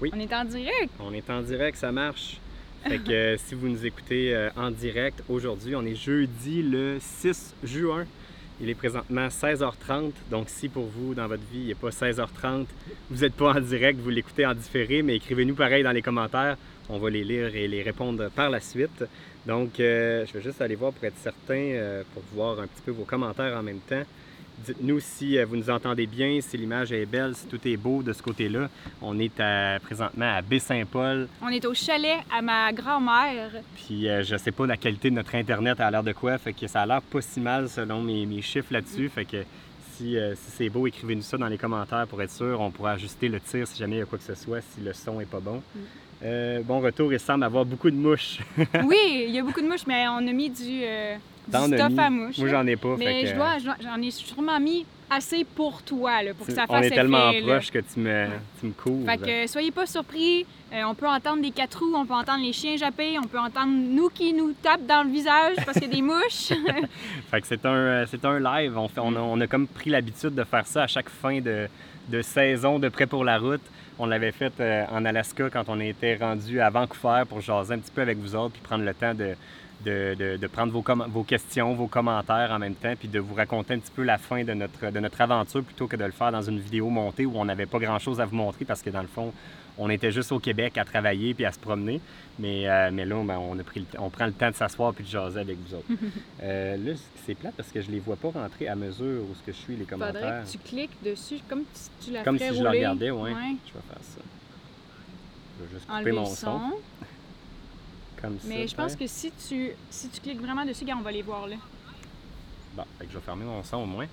Oui. On est en direct. On est en direct, ça marche. Fait que euh, si vous nous écoutez euh, en direct aujourd'hui, on est jeudi le 6 juin. Il est présentement 16h30. Donc si pour vous, dans votre vie, il n'est pas 16h30, vous n'êtes pas en direct, vous l'écoutez en différé, mais écrivez-nous pareil dans les commentaires. On va les lire et les répondre par la suite. Donc euh, je vais juste aller voir pour être certain, pour voir un petit peu vos commentaires en même temps. Dites-nous si euh, vous nous entendez bien, si l'image est belle, si tout est beau de ce côté-là. On est à- présentement à Baie-Saint-Paul. On est au chalet à ma grand-mère. Puis euh, je sais pas la qualité de notre Internet a l'air de quoi. Fait que ça a l'air pas si mal selon mes, mes chiffres là-dessus. Fait que si, euh, si c'est beau, écrivez-nous ça dans les commentaires pour être sûr. On pourra ajuster le tir si jamais il y a quoi que ce soit, si le son est pas bon. Euh, bon retour, il semble avoir beaucoup de mouches. Oui, il y a beaucoup de mouches, mais on a mis du T'en as stuff mis. à mouches. Moi, j'en ai pas. mais je dois, je dois- j'en ai sûrement mis assez pour toi, là, pour que ça on fasse est tellement effet, là. proche que tu me, tu me couvres. Fait que soyez pas surpris, Euh, on peut entendre des quatre roues, on peut entendre les chiens japper, on peut entendre nous qui nous tapent dans le visage parce qu'il y a des mouches. Fait que c'est un, euh, c'est un live. On, fait, on, a, on a comme pris l'habitude de faire ça à chaque fin de, de saison de Prêt pour la route. On l'avait fait euh, en Alaska quand on était rendu à Vancouver pour jaser un petit peu avec vous autres puis prendre le temps de, de, de- de prendre vos, questions, vos commentaires en même temps puis de vous raconter un petit peu la fin de notre, de notre aventure plutôt que de le faire dans une vidéo montée où on n'avait pas grand-chose à vous montrer parce que dans le fond, on était juste au Québec à travailler puis à se promener. Mais, euh, mais là, ben, on, a pris le t- on prend le temps de s'asseoir puis de jaser avec vous autres. Euh, là, c'est plate parce que je les vois pas rentrer à mesure où ce que je suis les Faudrait commentaires. que tu cliques dessus comme si tu la Comme si je rouler. regardais, ouais. Ouais. Je vais faire ça. Je vais juste couper Enlever mon son. Comme ça. Mais je pense que si tu, si tu cliques vraiment dessus, on va les voir là. Bon, fait que je vais fermer mon son au moins.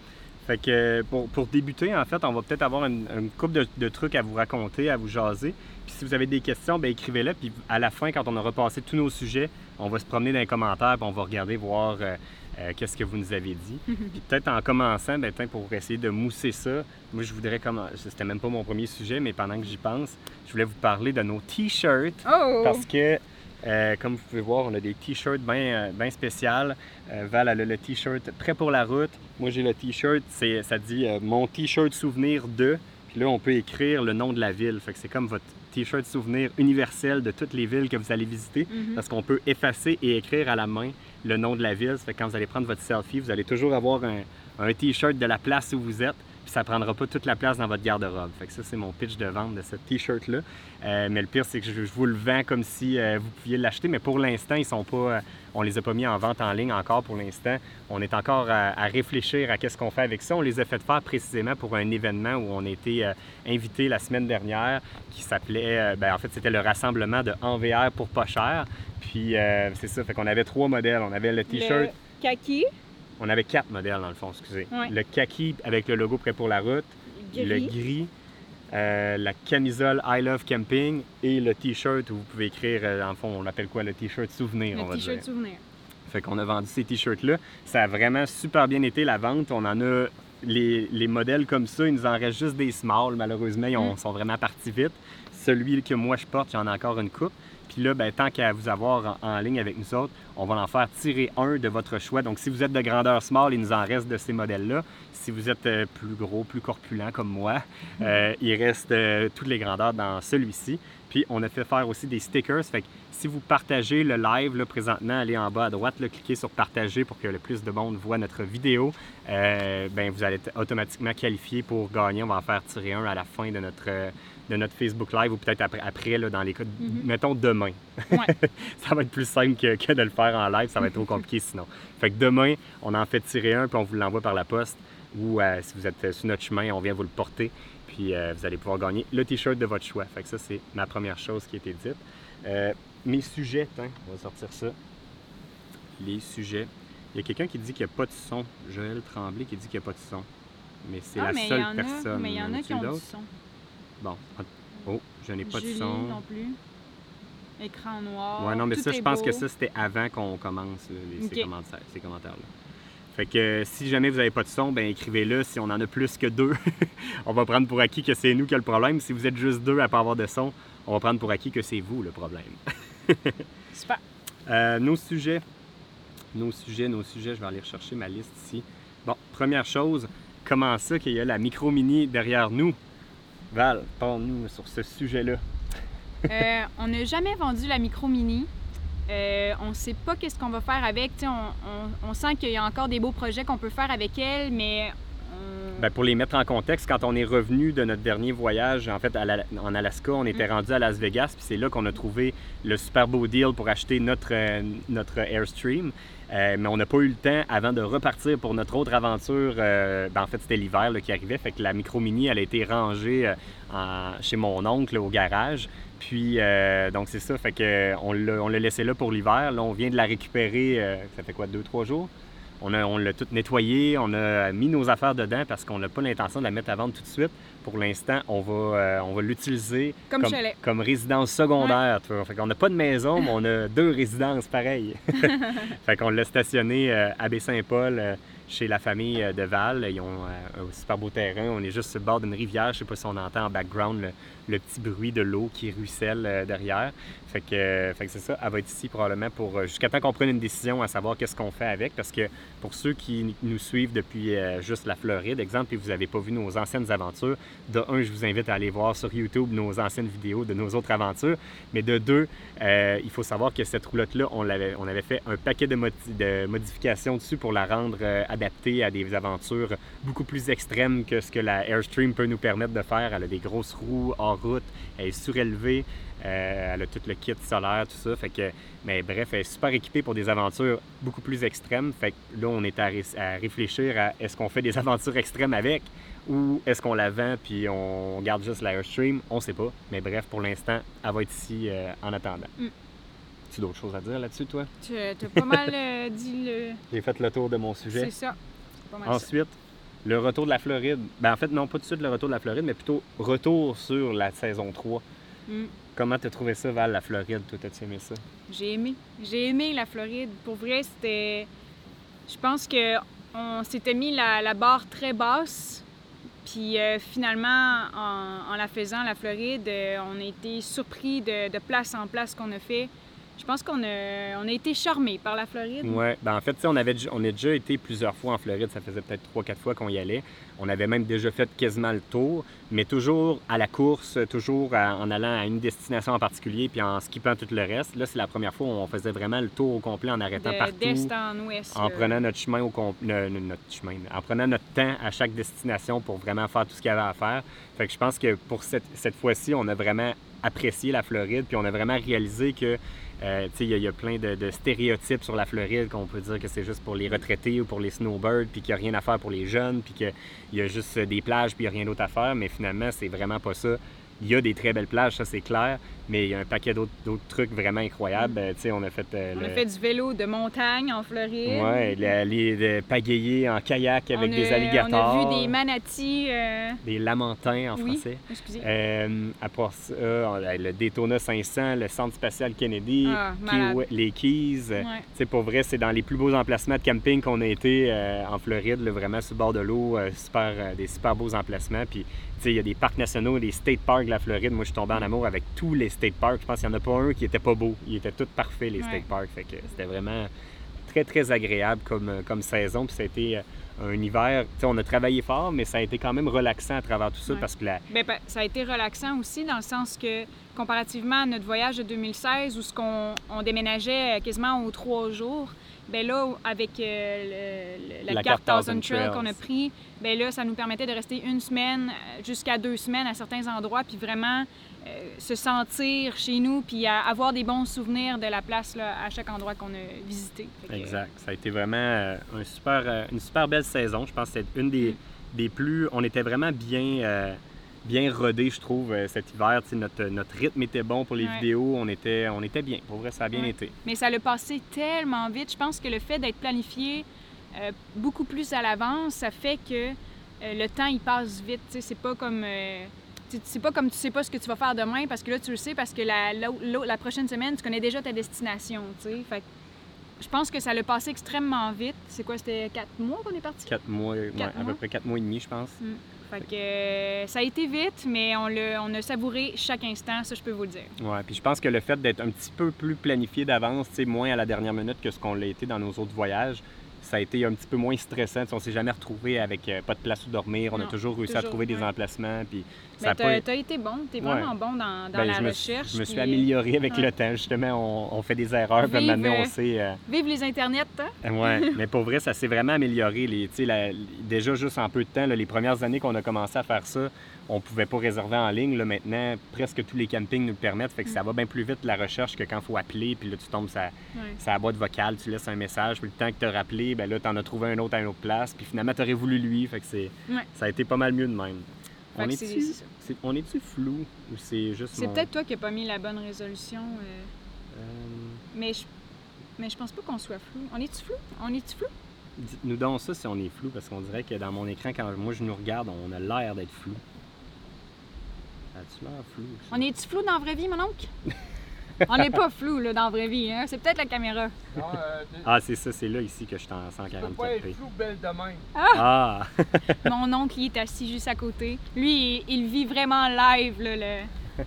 Fait que pour, pour débuter, en fait, on va peut-être avoir une, une couple de, de trucs à vous raconter, à vous jaser. Puis si vous avez des questions, ben écrivez-les. Puis à la fin, quand on aura passé tous nos sujets, on va se promener dans les commentaires, puis on va regarder, voir euh, euh, qu'est-ce que vous nous avez dit. Puis peut-être en commençant, ben, tiens, pour essayer de mousser ça, moi je voudrais commencer. C'était même pas mon premier sujet, mais pendant que j'y pense, je voulais vous parler de nos t-shirts. Oh! Parce que, euh, comme vous pouvez voir, on a des t-shirts bien bien spéciaux. Euh, Val elle a le t-shirt prêt pour la route. Moi, j'ai le t-shirt, ça dit euh, mon t-shirt souvenir de. Puis là, on peut écrire le nom de la ville. Fait que c'est comme votre t-shirt souvenir universel de toutes les villes que vous allez visiter. Mhm. Parce qu'on peut effacer et écrire à la main le nom de la ville. Ça fait que quand vous allez prendre votre selfie, vous allez toujours avoir un, un t-shirt de la place où vous êtes. Puis ça prendra pas toute la place dans votre garde-robe. Fait que ça, c'est mon pitch de vente de ce t-shirt-là. Euh, mais le pire, c'est que je, je vous le vends comme si euh, vous pouviez l'acheter. Mais pour l'instant, ils sont pas. euh, on les a pas mis en vente en ligne encore pour l'instant. On est encore à, à réfléchir à qu'est-ce qu'on fait avec ça. On les a fait faire précisément pour un événement où on a été invité la semaine dernière qui s'appelait. ben, en fait, c'était le rassemblement de Envr pour pas cher. Puis c'est ça. Fait qu'on avait trois modèles. On avait le t-shirt. Le kaki, On avait quatre modèles dans le fond, excusez. Ouais. Le kaki avec le logo prêt pour la route, le gris. euh, la camisole I Love Camping et le t-shirt où vous pouvez écrire, euh, en fond, on l'appelle quoi, le t-shirt souvenir, on le va t-shirt dire. souvenir. Fait qu'on a vendu ces t-shirts-là. Ça a vraiment super bien été la vente. On en a les, les modèles comme ça, il nous en reste juste des small, malheureusement, ils ont- Mm. sont vraiment partis vite. Celui que moi je porte, j'en ai encore une coupe. Puis là, ben, tant qu'à vous avoir en, en ligne avec nous autres, on va en faire tirer un de votre choix. Donc, si vous êtes de grandeur small, il nous en reste de ces modèles-là. Si vous êtes euh, plus gros, plus corpulent comme moi, euh, il reste euh, toutes les grandeurs dans celui-ci. Puis, on a fait faire aussi des stickers. Fait que si vous partagez le live là, présentement, allez en bas à droite, là, cliquez sur partager pour que le plus de monde voit notre vidéo. Ben, vous allez être automatiquement qualifié pour gagner. On va en faire tirer un à la fin de notre, de notre Facebook Live ou peut-être après, après là, dans les cas, Mhm. mettons demain. Ouais. ça va être plus simple que, que de le faire en live, ça va être trop compliqué sinon. Fait que demain, on en fait tirer un puis on vous l'envoie par la poste ou euh, si vous êtes euh, sur notre chemin, on vient vous le porter puis euh, vous allez pouvoir gagner le t-shirt de votre choix. Fait que ça, c'est ma première chose qui a été dite. Euh, mes sujets, tiens, on va sortir ça. Les sujets. Il y a quelqu'un qui dit qu'il n'y a pas de son. Joël Tremblay qui dit qu'il n'y a pas de son. Mais c'est Ah, la mais il y seule en a- personne. Mais il y en a qui ont du son. Bon. Oh, je n'ai pas Julie de son. non plus. Écran noir. Ouais, non, mais tout ça, je pense beau. que ça, c'était avant qu'on commence là, les- ces Ok. commentaires- ces commentaires-là. Fait que euh, si jamais vous n'avez pas de son, ben écrivez-le. Si on en a plus que deux, on va prendre pour acquis que c'est nous qui a le problème. Si vous êtes juste deux à pas avoir de son, on va prendre pour acquis que c'est vous le problème. Super. Euh, nos sujets. Nos sujets, nos sujets, je vais aller rechercher ma liste ici. Bon, première chose, comment ça qu'il y a la micro-mini derrière nous? Val, parle-nous sur ce sujet-là. Euh, on n'a jamais vendu la micro mini. Euh, on ne sait pas qu'est-ce qu'on va faire avec. On, on, on, sent qu'il y a encore des beaux projets qu'on peut faire avec elle, mais Bien, pour les mettre en contexte, quand on est revenu de notre dernier voyage, en fait, en Alaska, on était mm. rendu à Las Vegas, puis c'est là qu'on a trouvé le super beau deal pour acheter notre, euh, notre Airstream. Euh, mais on n'a pas eu le temps avant de repartir pour notre autre aventure. Euh, ben, en fait, c'était l'hiver qui arrivait. Fait que la micro mini, elle a été rangée chez mon oncle au garage. Puis, donc c'est ça. Fait que on l'a laissé là pour l'hiver. Là, on vient de la récupérer. ça fait quoi, deux, trois jours? On, l'a tout nettoyé, on a mis nos affaires dedans parce qu'on n'a pas l'intention de la mettre à vendre tout de suite. Pour l'instant, on va, euh, on va l'utiliser comme, comme, résidence secondaire. On Fait n'a pas de maison, mais on a deux résidences pareilles. fait qu'on l'a stationné euh, à Baie-Saint-Paul euh, chez la famille de Val. Ils ont un super beau terrain. On est juste sur le bord d'une rivière. Je ne sais pas si on entend en background le petit bruit de l'eau qui ruisselle derrière. Fait que, fait que c'est ça, elle va être ici probablement pour euh, jusqu'à temps qu'on prenne une décision à savoir qu'est-ce qu'on fait avec. Parce que pour ceux qui nous suivent depuis euh, juste la Floride, exemple, et vous n'avez pas vu nos anciennes aventures, de un, je vous invite à aller voir sur YouTube nos anciennes vidéos de nos autres aventures. Mais de deux, euh, il faut savoir que cette roulotte-là, on, avait fait un paquet de, de modifications dessus pour la rendre adaptée à des aventures beaucoup plus extrêmes que ce que la Airstream peut nous permettre de faire. Elle a des grosses roues hors route, elle est surélevée. Euh, elle a tout le kit solaire, tout ça. Fait que, mais bref, elle est super équipée pour des aventures beaucoup plus extrêmes. Fait que là, on est à, réfléchir à est-ce qu'on fait des aventures extrêmes avec ou est-ce qu'on la vend puis on garde juste l'Airstream? On sait pas. Mais bref, pour l'instant, elle va être ici euh, en attendant. Mm. Tu as d'autres choses à dire là-dessus, toi? Tu as pas mal euh, dit le. J'ai fait le tour de mon sujet. C'est ça. Ensuite, le retour de la Floride. Ben, en fait, non, pas tout de suite le retour de la Floride, mais plutôt retour sur la saison 3. Comment t'as trouvé ça, Val, la Floride? Toi, t'as aimé ça? J'ai aimé. J'ai aimé la Floride. Pour vrai, c'était. Je pense que on s'était mis la, barre très basse. Puis euh, finalement, en, la faisant, la Floride, euh, on a été surpris de, de place en place qu'on a fait. Je pense qu'on a, on a été charmés par la Floride. Oui, ben en fait, on, avait, on a déjà été plusieurs fois en Floride. Ça faisait peut-être trois, quatre fois qu'on y allait. On avait même déjà fait quasiment le tour, mais toujours à la course, toujours en allant à une destination en particulier, puis en skippant tout le reste. Là, c'est la première fois où on faisait vraiment le tour au complet en arrêtant partout. D'est en ouest. En prenant notre chemin au notre chemin, en prenant notre temps à chaque destination pour vraiment faire tout ce qu'il y avait à faire. Fait que je pense que pour cette, cette fois-ci, on a vraiment apprécié la Floride, puis on a vraiment réalisé que euh, il y, a plein de, stéréotypes sur la Floride qu'on peut dire que c'est juste pour les retraités ou pour les snowbirds, puis qu'il n'y a rien à faire pour les jeunes, puis qu'il y a juste des plages, puis il n'y a rien d'autre à faire. Mais finalement, c'est vraiment pas ça. Il y a des très belles plages, ça c'est clair, mais il y a un paquet d'autres trucs vraiment incroyables. Mm. Euh, on a fait. Euh, on a fait du vélo de montagne en Floride. Oui, aller pagayer en kayak avec des alligators. On a vu des manatis. Euh, des lamentins en français. Excusez. après ça, le Daytona 500, le Centre spatial Kennedy, ah, les Keys. Ouais. Pour vrai, c'est dans les plus beaux emplacements de camping qu'on a été en Floride, vraiment sur le bord de l'eau. super, des super beaux emplacements. Puis il y a des parcs nationaux, des state parks de la Floride. Moi, je suis tombé en amour avec tous les state parks. Je pense qu'il n'y en a pas un qui était pas beau. Ils étaient tous parfaits, les state parks. Fait que c'était vraiment très, très agréable comme, euh, comme saison. Puis ça a été euh, un hiver. on a travaillé fort, mais ça a été quand même relaxant à travers tout ça parce que la... Bien, ben, ça a été relaxant aussi dans le sens que, comparativement à notre voyage de 2016 où ce qu'on on déménageait quasiment aux trois jours, ben là, avec euh, la, carte Thousand Trail qu'on a pris, ben là, ça nous permettait de rester une semaine euh, jusqu'à deux semaines à certains endroits, puis vraiment euh, se sentir chez nous, puis avoir des bons souvenirs de la place là, à chaque endroit qu'on a visité. exact. Ça a été vraiment un super, une super belle saison. Je pense que c'est une des, mm. des, plus... On était vraiment bien bien rodé, je trouve, euh, cet hiver. Notre, notre rythme était bon pour les vidéos. On était, on était bien. Pour vrai, ça a bien été. Mais ça l'a passé tellement vite. Je pense que le fait d'être planifié euh, beaucoup plus à l'avance, ça fait que euh, le temps, il passe vite. C'est pas comme... c'est pas comme tu sais pas ce que tu vas faire demain parce que là, tu le sais parce que la, la, prochaine semaine, tu connais déjà ta destination, Fait je pense que ça l'a passé extrêmement vite. C'est quoi, c'était quatre mois qu'on est parti? Quatre mois, à peu près quatre mois et demi, je pense. Mm. Fait que euh, ça a été vite, mais on, le, on a savouré chaque instant, ça je peux vous le dire. Ouais, puis je pense que le fait d'être un petit peu plus planifié d'avance, moins à la dernière minute que ce qu'on l'a été dans nos autres voyages, ça a été un petit peu moins stressant. on s'est jamais retrouvé avec euh, pas de place où dormir. On a toujours réussi à trouver des emplacements. Puis ça tu as, été bon. Tu es vraiment bon dans, dans ben, la recherche. je me suis amélioré avec le temps. Justement, on, fait des erreurs. Vive, maintenant, on sait. Euh, vive les internets, hein? Oui, mais pour vrai, ça s'est vraiment amélioré. Les, déjà, juste en peu de temps, les premières années qu'on a commencé à faire ça, on pouvait pas réserver en ligne. Là, maintenant, presque tous les campings nous le permettent. Fait que ça mm. va bien plus vite la recherche que quand il faut appeler. Puis là, tu tombes sa, sa boîte vocale, tu laisses un message. Puis le temps que tu as rappelé, ben là, tu en as trouvé un autre à une autre place. Puis finalement, tu aurais voulu lui. Fait que c'est, ça a été pas mal mieux de même. On est-tu, on est flou ou c'est juste. C'est peut-être toi qui n'as pas mis la bonne résolution. Euh... Euh... Mais, je... mais je pense pas qu'on soit flou. On est-tu flou? On est-tu flou? Dites-nous donc ça si on est flou, parce qu'on dirait que dans mon écran, quand moi je nous regarde, on a l'air d'être flou. As-tu l'air flou? On est-tu flou dans la vraie vie, mon oncle? on n'est pas flou là, dans la vraie vie, hein? C'est peut-être la caméra. Euh, ah, c'est ça, c'est là ici que je suis en 144 Tu pas être flou belle demain. Ah! ah. mon oncle, il est assis juste à côté. Lui, il, vit vraiment live, là, le...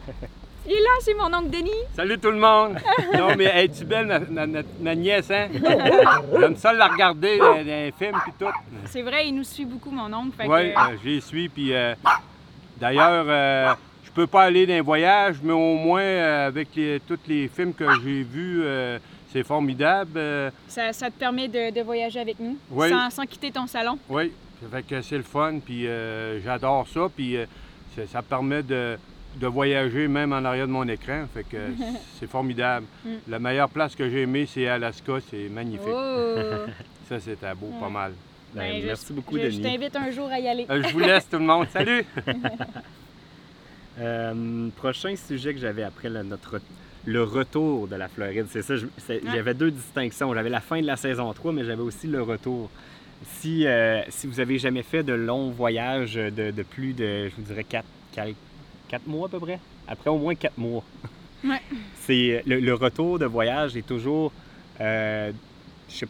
Il est là, c'est mon oncle Denis. Salut tout le monde. non, mais es-tu belle, ma, ma, nièce, hein? J'aime ça la regarder dans les films puis tout. C'est vrai, il nous suit beaucoup, mon oncle. Oui, que... Euh, je les suis. Puis euh, d'ailleurs, euh, peux pas aller dans un voyage, mais au moins, avec tous les films que j'ai vus, c'est formidable. Ça, ça, te permet de, de voyager avec nous sans, sans, quitter ton salon? Oui, ça fait que c'est le fun. Puis j'adore ça. Puis ça permet de de voyager même en arrière de mon écran. Fait que c'est formidable. Mm. La meilleure place que j'ai aimée, c'est Alaska. C'est magnifique. Oh. ça, c'était beau, pas mal. Ben, ben, merci beaucoup, Denis. Je t'invite un jour à y aller. Euh, je vous laisse, tout le monde. Salut! Euh, prochain sujet que j'avais après le, notre, le retour de la Floride, c'est ça. J'avais deux distinctions. J'avais la fin de la saison 3, mais j'avais aussi le retour. Si, euh, si vous avez jamais fait de longs voyages de, de plus de, je vous dirais, 4, 4 quatre mois à peu près. Après au moins quatre mois. Ouais. C'est, le, retour de voyage est toujours, euh,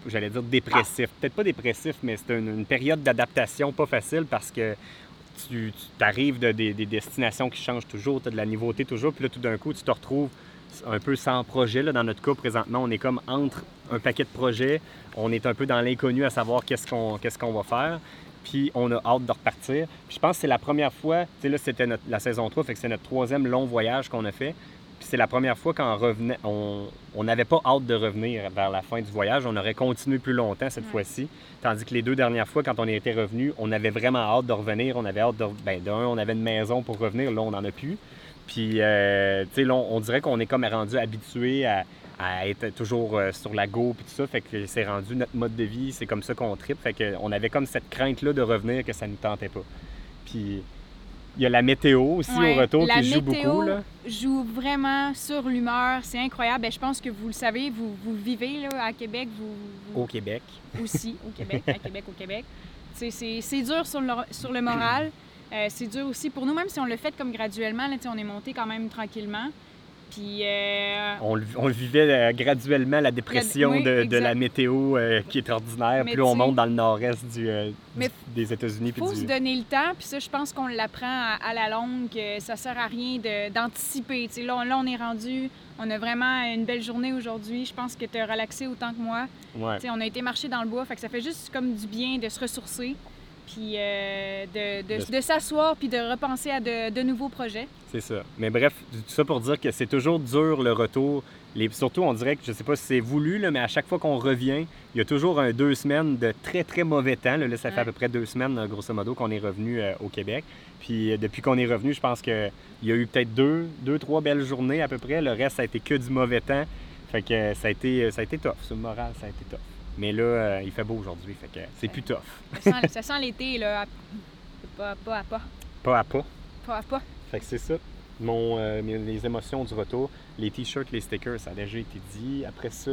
j'allais dire dépressif. Peut-être pas dépressif, mais c'est une, période d'adaptation pas facile parce que tu, arrives de, des, destinations qui changent toujours, tu as de la nouveauté toujours, puis là tout d'un coup tu te retrouves un peu sans projet. Là, dans notre cas, présentement, on est comme entre un paquet de projets. On est un peu dans l'inconnu à savoir qu'est-ce qu'on, va faire puis on a hâte de repartir. Je pense que c'est la première fois, tu sais, là, c'était la saison 3, fait que c'est notre troisième long voyage qu'on a fait. Puis c'est la première fois qu'on revenait, on n'avait pas hâte de revenir vers la fin du voyage. On aurait continué plus longtemps cette fois-ci. Tandis que les deux dernières fois, quand on était revenu, on avait vraiment hâte de revenir. On avait hâte de. Ben, d'un, on avait une maison pour revenir. Là, on n'en a plus. Puis, euh, tu sais, là, on, dirait qu'on est comme rendu habitué à, à être toujours euh, sur la go puis tout ça. Fait que c'est rendu notre mode de vie, c'est comme ça qu'on tripe. Fait qu'on avait comme cette crainte-là de revenir que ça ne nous tentait pas. Puis il y a la météo aussi au retour qui joue beaucoup. La joue vraiment sur l'humeur. C'est incroyable. Ben, je pense que vous le savez, vous, vous vivez là, à Québec. Vous, Au Québec. Aussi, au Québec, à Québec, au Québec. C'est dur sur le, sur le moral. Euh, c'est dur aussi pour nous, même si on le fait comme graduellement. Là, on est monté quand même tranquillement. Puis, euh, on, on, vivait euh, graduellement la dépression de, la météo euh, qui est ordinaire. puis on monte dans le nord-est du, des États-Unis. Il faut se donner le temps. Puis ça, je pense qu'on l'apprend à, la longue. Que ça sert à rien d'anticiper. Là, là, on est rendu. On a vraiment une belle journée aujourd'hui. Je pense que tu as relaxé autant que moi. On a été marcher dans le bois. Fait que ça fait juste comme du bien de se ressourcer puis euh, de, s'asseoir puis de repenser à de, nouveaux projets. C'est ça. Mais bref, tout ça pour dire que c'est toujours dur le retour. Les, surtout, on dirait que, je sais pas si c'est voulu, là, mais à chaque fois qu'on revient, il y a toujours un deux semaines de très, très mauvais temps. Là, ça fait à peu près deux semaines, grosso modo, qu'on est revenu euh, au Québec. Puis euh, depuis qu'on est revenu, je pense qu'il y a eu peut-être deux, deux, trois belles journées à peu près. Le reste, ça a été que du mauvais temps. Fait que ça a été, ça a été tough. Ce moral, ça a été tough. Mais là, euh, il fait beau aujourd'hui, fait que c'est plus tough. ça sent, l'été, là, pas, pas, à pas. Pas à pas. Pas à pas. Fait que c'est ça. Mon, euh, les émotions du retour, les t-shirts, les stickers, ça a déjà été dit. Après ça,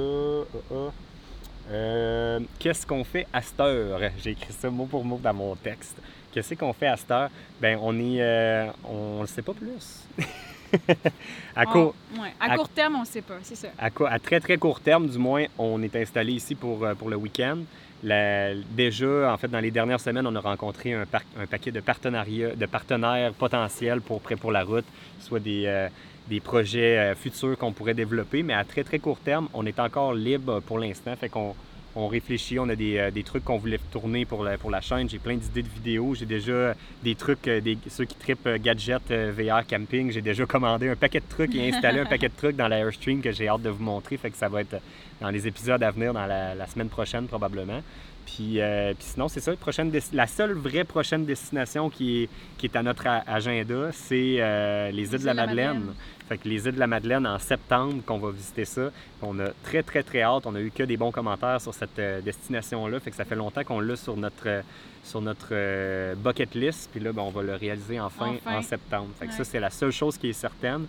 euh, qu'est-ce qu'on fait à cette heure? J'ai écrit ça mot pour mot dans mon texte. Qu'est-ce qu'on fait à cette heure? Ben, on est. on ne sait pas plus. à, court, à, court terme, on ne sait pas, c'est ça. À, très, très court terme, du moins, on est installé ici pour, euh, pour le week-end. déjà, en fait, dans les dernières semaines, on a rencontré un, un paquet de, partenariats, de partenaires potentiels pour Prêt pour la route, soit des, euh, des projets euh, futurs qu'on pourrait développer. Mais à très, très court terme, on est encore libre pour l'instant. Fait qu'on on réfléchit, on a des, des trucs qu'on voulait tourner pour la, chaîne. J'ai plein d'idées de vidéos. J'ai déjà des trucs, des, ceux qui tripent gadgets VR camping, j'ai déjà commandé un paquet de trucs et installé un paquet de trucs dans l'Airstream que j'ai hâte de vous montrer. Fait que ça va être dans les épisodes à venir, dans la, semaine prochaine probablement. Puis, puis sinon, c'est ça, prochaine la seule vraie prochaine destination qui est, qui est à notre agenda, c'est les îles de la Madeleine. Fait que les îles de la Madeleine en septembre qu'on va visiter ça. On a très très très hâte. On a eu que des bons commentaires sur cette euh, destination-là. Fait que ça fait longtemps qu'on l'a sur notre euh, sur notre euh, bucket list. Puis là, ben, on va le réaliser enfin, en septembre. Fait que ça, c'est la seule chose qui est certaine.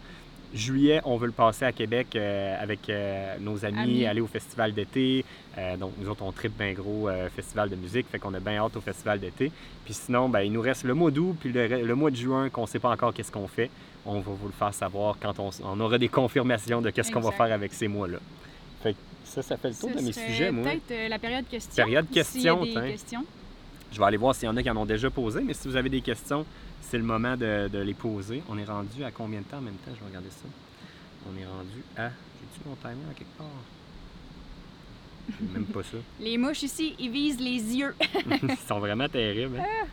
Juillet, on veut le passer à Québec avec nos amis, aller au festival d'été. donc, nous autres, on tripe bien gros festival de musique, fait qu'on a bien hâte au festival d'été. Puis sinon, ben, il nous reste le mois d'août, puis le, le, mois de juin, qu'on ne sait pas encore qu'est-ce qu'on fait on va vous le faire savoir quand on, aura des confirmations de qu'est-ce qu'on va faire avec ces mois-là. Fait ça, ça fait le tour de mes sujets, moi. Peut-être euh, la période questions. Période questions. Je vais aller voir s'il y en a qui en ont déjà posé, mais si vous avez des questions, c'est le moment de, les poser. On est rendu à combien de temps en même temps? Je vais regarder ça. On est rendu à. J'ai-tu mon timer à quelque part? Même pas ça. Les mouches ici, ils visent les yeux. Ils sont vraiment terribles. Hein? Ah!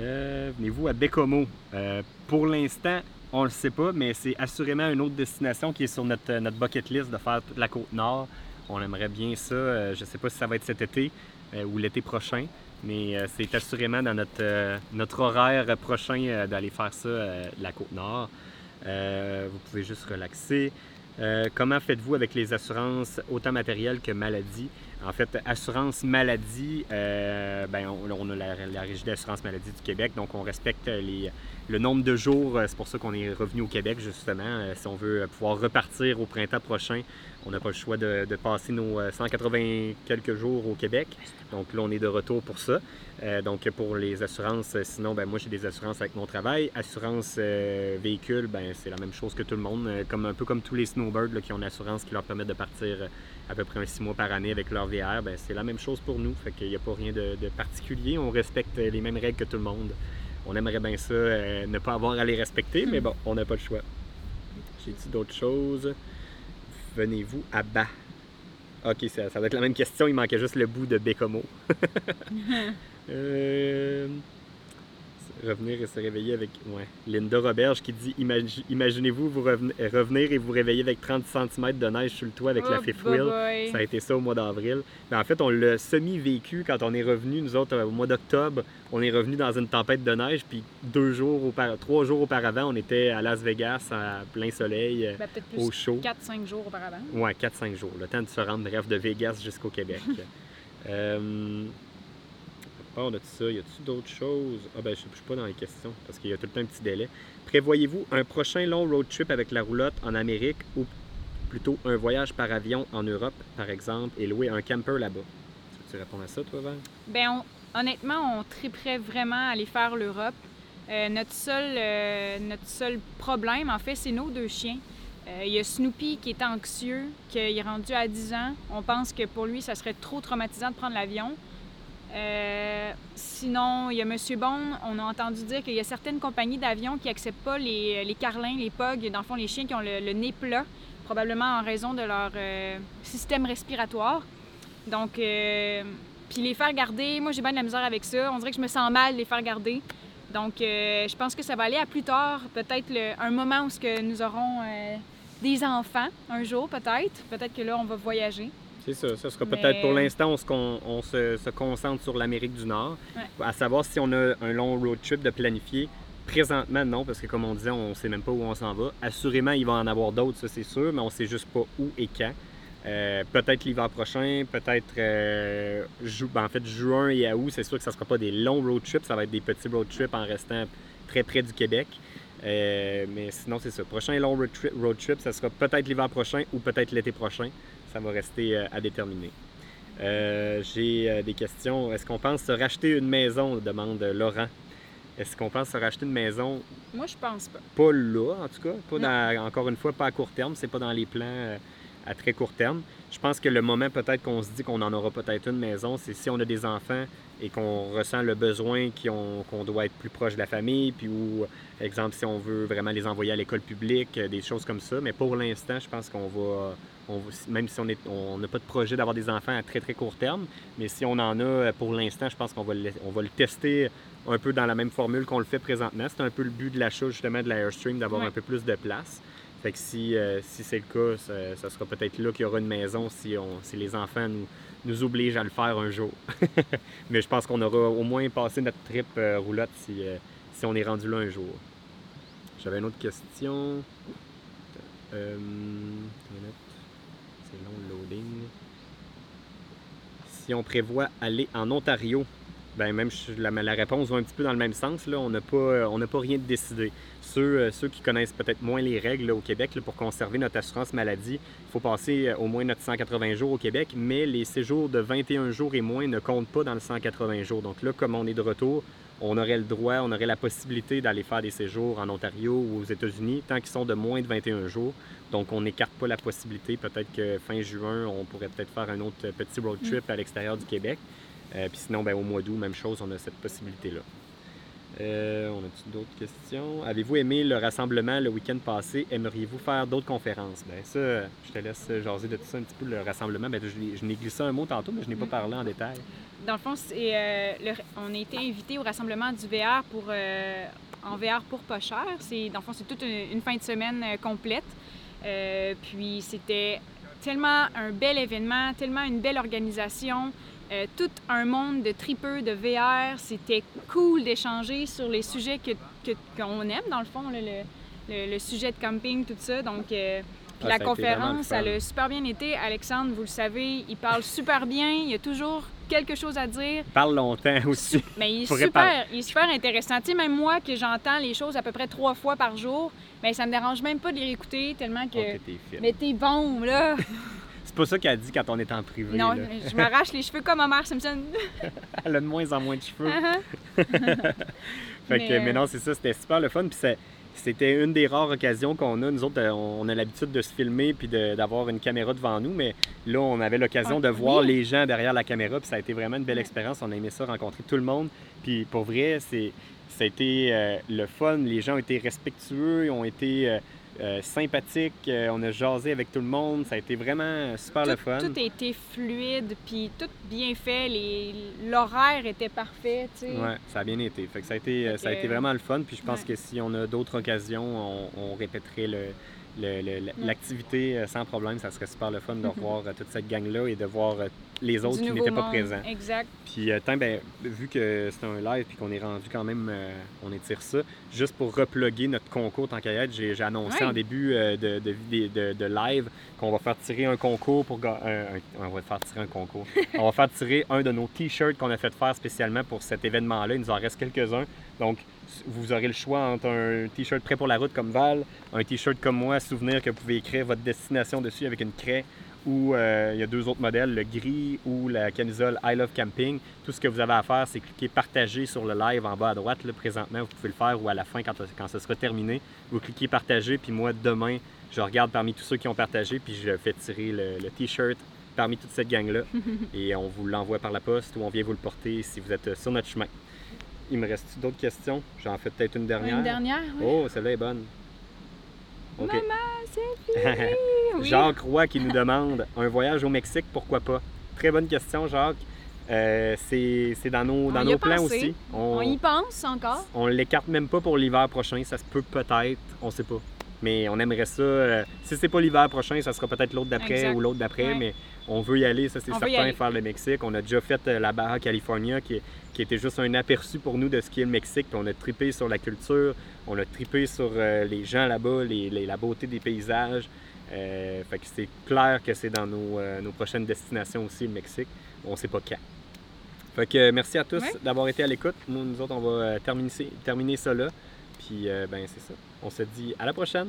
Euh, venez-vous à Bécomo. Euh, pour l'instant, on le sait pas, mais c'est assurément une autre destination qui est sur notre, euh, notre bucket list de faire toute la côte nord. On aimerait bien ça. Euh, je ne sais pas si ça va être cet été ou l'été prochain, mais c'est assurément dans notre, notre horaire prochain d'aller faire ça, la côte nord. vous pouvez juste relaxer. comment faites-vous avec les assurances, autant matérielles que maladie? En fait, assurance maladie, ben, on, a la, Régie d'assurance maladie du Québec, donc on respecte les, le nombre de jours, euh, c'est pour ça qu'on est revenu au Québec, justement. Euh, si on veut euh, pouvoir repartir au printemps prochain, on n'a pas le choix de, passer nos 180 quelques jours au Québec. Donc là, on est de retour pour ça. donc pour les assurances, sinon, ben, moi j'ai des assurances avec mon travail. Assurance véhicule, ben, c'est la même chose que tout le monde. comme, un peu comme tous les snowbirds qui ont une assurance qui leur permet de partir à peu près un six mois par année avec leur VR, ben, c'est la même chose pour nous. Fait qu'il n'y a pas rien de particulier. On respecte les mêmes règles que tout le monde on aimerait bien ça, euh, ne pas avoir à les respecter, mais bon, on n'a pas le choix. J'ai dit d'autres choses? Venez-vous à bas? Ok, ça, ça, va être la même question, il manquait juste le bout de Bécomo. euh revenir et se réveiller avec. Ouais. Linda Roberge qui dit Imaginez-vous vous revenir et vous réveiller avec 30 cm de neige sur le toit avec la oh, fifth wheel. Ça a été ça au mois d'avril. Mais en fait, on l'a semi-vécu quand on est revenu, nous autres, au mois d'octobre. On est revenu dans une tempête de neige, puis deux jours, trois jours auparavant, on était à Las Vegas, à plein soleil, ben, au chaud. 4-5 jours auparavant. Ouais, 4-5 jours. Le temps de se rendre, bref, de Vegas jusqu'au Québec. euh, y a-t-il d'autres choses? Ah ben, je ne suis pas dans les questions parce qu'il y a tout le temps un petit délai. Prévoyez-vous un prochain long road trip avec la roulotte en Amérique ou plutôt un voyage par avion en Europe, par exemple, et louer un camper là-bas? Tu réponds à ça, toi, Val? Bien, honnêtement, on triperait vraiment à aller faire l'Europe. Euh, notre, seul, euh, notre seul problème, en fait, c'est nos deux chiens. Euh, il y a Snoopy qui est anxieux, qui est rendu à 10 ans. On pense que pour lui, ça serait trop traumatisant de prendre l'avion. Euh, sinon, il y a M. Bond. On a entendu dire qu'il y a certaines compagnies d'avions qui n'acceptent pas les, les, carlins, les pogs, dans le fond, les chiens qui ont le, nez plat, probablement en raison de leur euh, système respiratoire. Donc, euh, puis les faire garder, moi j'ai bien de la misère avec ça. On dirait que je me sens mal les faire garder. Donc, je pense que ça va aller à plus tard, peut-être un moment où que nous aurons des enfants, un jour peut-être. Peut-être que là, on va voyager. C'est ça. Ça sera peut-être pour l'instant, on, se, concentre sur l'Amérique du Nord. À savoir si on a un long road trip de planifier. Présentement, non, parce que comme on disait, on ne sait même pas où on s'en va. Assurément, il va en avoir d'autres, ça c'est sûr, mais on ne sait juste pas où et quand. Euh, peut-être l'hiver prochain, peut-être euh, ben, en fait juin et août, c'est sûr que ça ne sera pas des longs road trips, ça va être des petits road trips en restant très près du Québec. Euh, mais sinon, c'est ça. Prochain long road trip, road trip ça sera peut-être l'hiver prochain ou peut-être l'été prochain ça va rester euh, à déterminer. Euh, j'ai euh, des questions. Est-ce qu'on pense se racheter une maison? Demande Laurent. Est-ce qu'on pense se racheter une maison? Moi, je pense pas. Pas là, en tout cas. Pas encore une fois, pas à court terme. C'est pas dans les plans à très court terme. Je pense que le moment peut-être qu'on se dit qu'on en aura peut-être une maison, c'est si on a des enfants et qu'on ressent le besoin qu'on doit être plus proche de la famille, puis ou, exemple, si on veut vraiment les envoyer à l'école publique, des choses comme ça. Mais pour l'instant, je pense qu'on va, même si on n'a on pas de projet d'avoir des enfants à très très court terme, mais si on en a pour l'instant, je pense qu'on va, le, on va le tester un peu dans la même formule qu'on le fait présentement. C'est un peu le but de l'achat justement de l'Airstream, d'avoir un peu plus de place. Fait que si, euh, si c'est le cas, ça, sera peut-être là qu'il y aura une maison si, on, si les enfants nous, nous obligent à le faire un jour. Mais je pense qu'on aura au moins passé notre trip euh, roulotte si, euh, si on est rendu là un jour. J'avais une autre question. c'est long le loading. Si on prévoit aller en Ontario, ben même la, la, réponse va un petit peu dans le même sens. Là. On n'a pas, pas rien de décidé. Ceux, euh, ceux qui connaissent peut-être moins les règles au Québec, pour conserver notre assurance maladie, il faut passer euh, au moins notre 180 jours au Québec, mais les séjours de 21 jours et moins ne comptent pas dans le 180 jours. Donc là, comme on est de retour, on aurait le droit, on aurait la possibilité d'aller faire des séjours en Ontario ou aux États-Unis tant qu'ils sont de moins de 21 jours. Donc on n'écarte pas la possibilité. Peut-être que fin juin, on pourrait peut-être faire un autre petit road trip à l'extérieur du Québec. Euh, puis sinon, ben, au mois d'août, même chose, on a cette possibilité-là. Euh, on a d'autres questions? Avez-vous aimé le rassemblement le week-end passé? Aimeriez-vous faire d'autres conférences? Bien, ça, je te laisse jaser de tout ça un petit peu, le rassemblement. Bien, je, n'ai glissé un mot tantôt, mais je n'ai pas parlé en détail. Dans le fond, euh, on a été invité au rassemblement du VR pour, en VR pour pas cher. Dans le fond, c'est toute une, fin de semaine complète. puis c'était tellement un bel événement, tellement une belle organisation. Euh, tout un monde de tripeux, de VR. C'était cool d'échanger sur les sujets que, qu'on aime, dans le fond, le, le, sujet de camping, tout ça. Donc, euh, ah, la conférence, ça a super bien été. Alexandre, vous le savez, il parle super bien. Il y a toujours quelque chose à dire. Il parle longtemps aussi. Mais il est, super, il est super intéressant. Tu sais, même moi, que j'entends les choses à peu près trois fois par jour, mais ça me dérange même pas de les écouter tellement que... Oh, mais t'es bon, là! C'est pas ça qu'elle dit quand on est en privé. Non, je m'arrache les cheveux comme Homer Simpson. Elle a de moins en moins de cheveux. Uh-huh. fait mais... Que, mais non, c'est ça, c'était super le fun. Puis c'était une des rares occasions qu'on a. Nous autres, euh, on a l'habitude de se filmer puis d'avoir une caméra devant nous, mais là, on avait l'occasion de ah, voir les gens derrière la caméra. Puis ça a été vraiment une belle expérience. On a aimé ça, rencontrer tout le monde. Puis pour vrai, c'est ça a été euh, le fun. Les gens ont été respectueux, ils ont été euh, euh, sympathique. Euh, on a jasé avec tout le monde. Ça a été vraiment super le fun. Tout a été fluide, puis tout bien fait. L'horaire était parfait. Oui, ça a bien été. Fait ça, a été, ça a été vraiment le fun. Puis je pense que si on a d'autres occasions, on répéterait le, l'activité euh, sans problème. Ça serait super le fun de revoir euh, toute cette gang-là et de voir euh, les autres qui n'étaient pas présents. Exact. Puis, ben, vu que c'est un live et qu'on est rendu quand même, on étire ça, juste pour reploguer notre concours tant qu'à j'ai annoncé en début de, de, de, live qu'on va faire tirer un concours pour. on va faire tirer un concours. on va faire tirer un de nos t-shirts qu'on a fait faire spécialement pour cet événement-là. Il nous en reste quelques-uns. Donc, vous aurez le choix entre un t-shirt prêt pour la route comme Val, un t-shirt comme moi, souvenir que vous pouvez écrire votre destination dessus avec une craie, ou euh, il y a deux autres modèles, le gris ou la camisole I Love Camping. Tout ce que vous avez à faire, c'est cliquer partager sur le live en bas à droite. Là, présentement, vous pouvez le faire ou à la fin, quand, quand ce sera terminé, vous cliquez partager, puis moi, demain, je regarde parmi tous ceux qui ont partagé, puis je fais tirer le, t-shirt parmi toute cette gang-là, et on vous l'envoie par la poste ou on vient vous le porter si vous êtes sur notre chemin. Il me reste d'autres questions? J'en fais peut-être une dernière. Une dernière, oui. Oh, celle-là est bonne. Maman, c'est fini! Jacques Roy qui nous demande un voyage au Mexique, pourquoi pas? Très bonne question, Jacques. Euh, c'est dans nos, dans nos plans aussi. On, y pense encore. On l'écarte même pas pour l'hiver prochain. Ça se peut peut-être, on sait pas. Mais on aimerait ça. Euh, si c'est pas l'hiver prochain, ça sera peut-être l'autre d'après ou l'autre d'après. Mais on veut y aller, ça c'est certain, faire le Mexique. On a déjà fait euh, la Baja California qui, était juste un aperçu pour nous de ce qu'est le Mexique. on a tripé sur la culture, on a tripé sur euh, les gens là-bas, la beauté des paysages. fait que c'est clair que c'est dans nos, prochaines destinations aussi, le Mexique. On sait pas quand. Fait que merci à tous d'avoir été à l'écoute. Nous, nous autres, on va terminer, terminer ça là. Puis, ben, c'est ça. On se dit à la prochaine.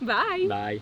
Bye. Bye.